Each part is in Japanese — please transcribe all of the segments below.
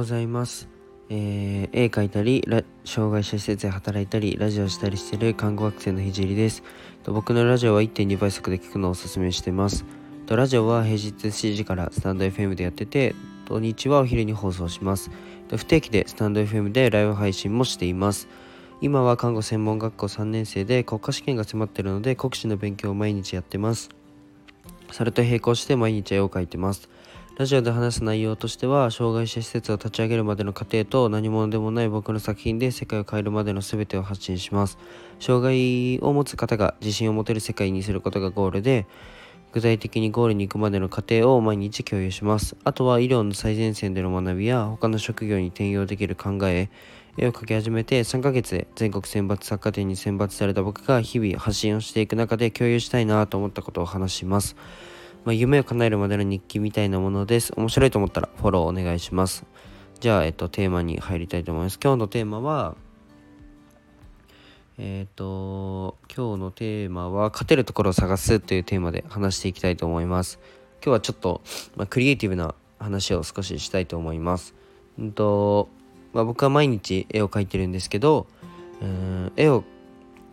ございます。えー絵描いたり、障害者施設で働いたり、ラジオしたりしている看護学生のひじりです。と僕のラジオは1.2倍速で聞くのをおすすめしてます。とラジオは平日7時からスタンド FM でやってて、土日はお昼に放送します。と不定期でスタンド FM でライブ配信もしています。今は看護専門学校3年生で国家試験が迫ってるので国試の勉強を毎日やってます。それと並行して毎日絵を描いてます。ラジオで話す内容としては、障害者施設を立ち上げるまでの過程と何者でもない僕の作品で世界を変えるまでの全てを発信します。障害を持つ方が自信を持てる世界にすることがゴールで、具体的にゴールに行くまでの過程を毎日共有します。あとは医療の最前線での学びや他の職業に転用できる考え、絵を描き始めて3ヶ月で全国選抜作家展に選抜された僕が日々発信をしていく中で共有したいなと思ったことを話します。まあ、夢を叶えるまでの日記みたいなものです。面白いと思ったらフォローお願いします。じゃあ、えっと、テーマに入りたいと思います。今日のテーマは、えっ、と、今日のテーマは、勝てるところを探すというテーマで話していきたいと思います。今日はちょっと、まあ、クリエイティブな話を少ししたいと思います。うんと、まあ、僕は毎日絵を描いてるんですけど、うん絵を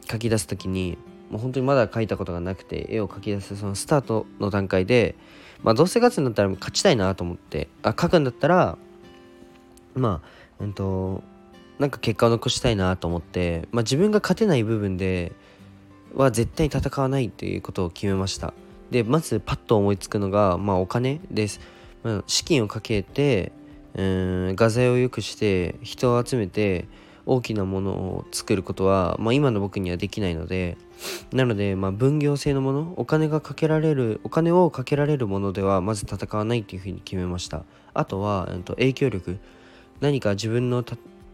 描き出す時にもう本当にまだ描いたことがなくて絵を描き出すそのスタートの段階で、まあ、どうせ勝つんだったら勝ちたいなと思ってあ描くんだったらまあうんとなんか結果を残したいなと思って、まあ、自分が勝てない部分では絶対に戦わないっていうことを決めました。でまずパッと思いつくのが、まあ、お金です、まあ、資金をかけてうん画材を良くして人を集めて大きなものを作ることは、まあ、今の僕にはできないのでなので、まあ、分業制のものお金がかけられるお金をかけられるものではまず戦わないっていうふうに決めました。あとは、うん、と影響力。何か自分の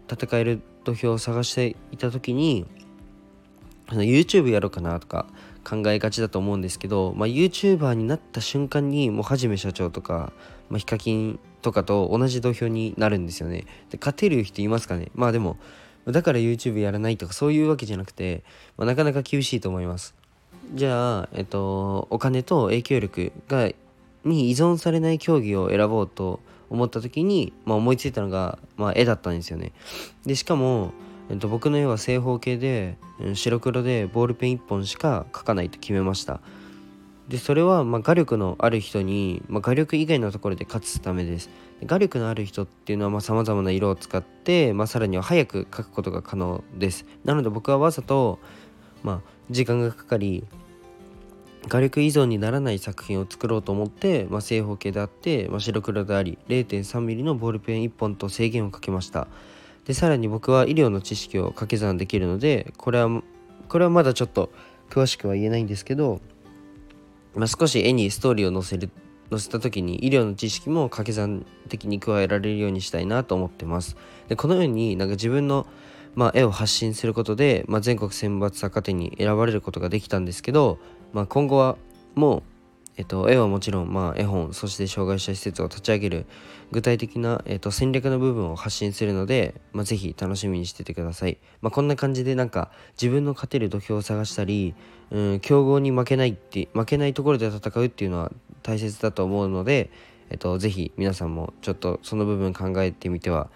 戦える土俵を探していた時に YouTube やろうかなとか考えがちだと思うんですけど、まあ、YouTuber になった瞬間にもうはじめ社長とか、まあ、ヒカキンとかと同じ土俵になるんですよね。で勝てる人いますかね？まあでもだから YouTube やらないとかそういうわけじゃなくて、まあ、なかなか厳しいと思います。じゃあ、えっと、お金と影響力がに依存されない競技を選ぼうと思った時に、まあ、思いついたのが、まあ、絵だったんですよね。でしかも、えっと、僕の絵は正方形で白黒でボールペン1本しか描かないと決めました。でそれはまあ画力のある人に、まあ、画力以外のところで勝つためです。画力のある人っていうのはさまざまな色を使って、まあ、さらには早く描くことが可能です。なので僕はわざと、まあ、時間がかかり画力依存にならない作品を作ろうと思って、まあ、正方形であって、まあ、白黒であり 0.3mm のボールペン1本と制限をかけました。でさらに僕は医療の知識を掛け算できるのでこれはこれはまだちょっと詳しくは言えないんですけどまあ、少し絵にストーリーを載せる載せた時に医療の知識も掛け算的に加えられるようにしたいなと思ってます。でこのようになんか自分の、まあ、絵を発信することで、まあ、全国選抜作家展に選ばれることができたんですけど、まあ、今後はもうえっと、絵はもちろん、まあ、絵本そして障害者施設を立ち上げる具体的な、えっと、戦略の部分を発信するので、まあ、ぜひ楽しみにしててください、まあ、こんな感じでなんか自分の勝てる土俵を探したり、うん、強豪に負けないって負けないところで戦うっていうのは大切だと思うので、えっと、ぜひ皆さんもちょっとその部分考えてみては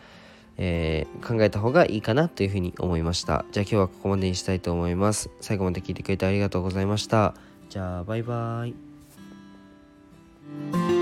えー考えた方がいいかなというふうに思いました。じゃあ今日はここまでにしたいと思います。最後まで聞いてくれてありがとうございました。じゃあバイバーイ。Thank you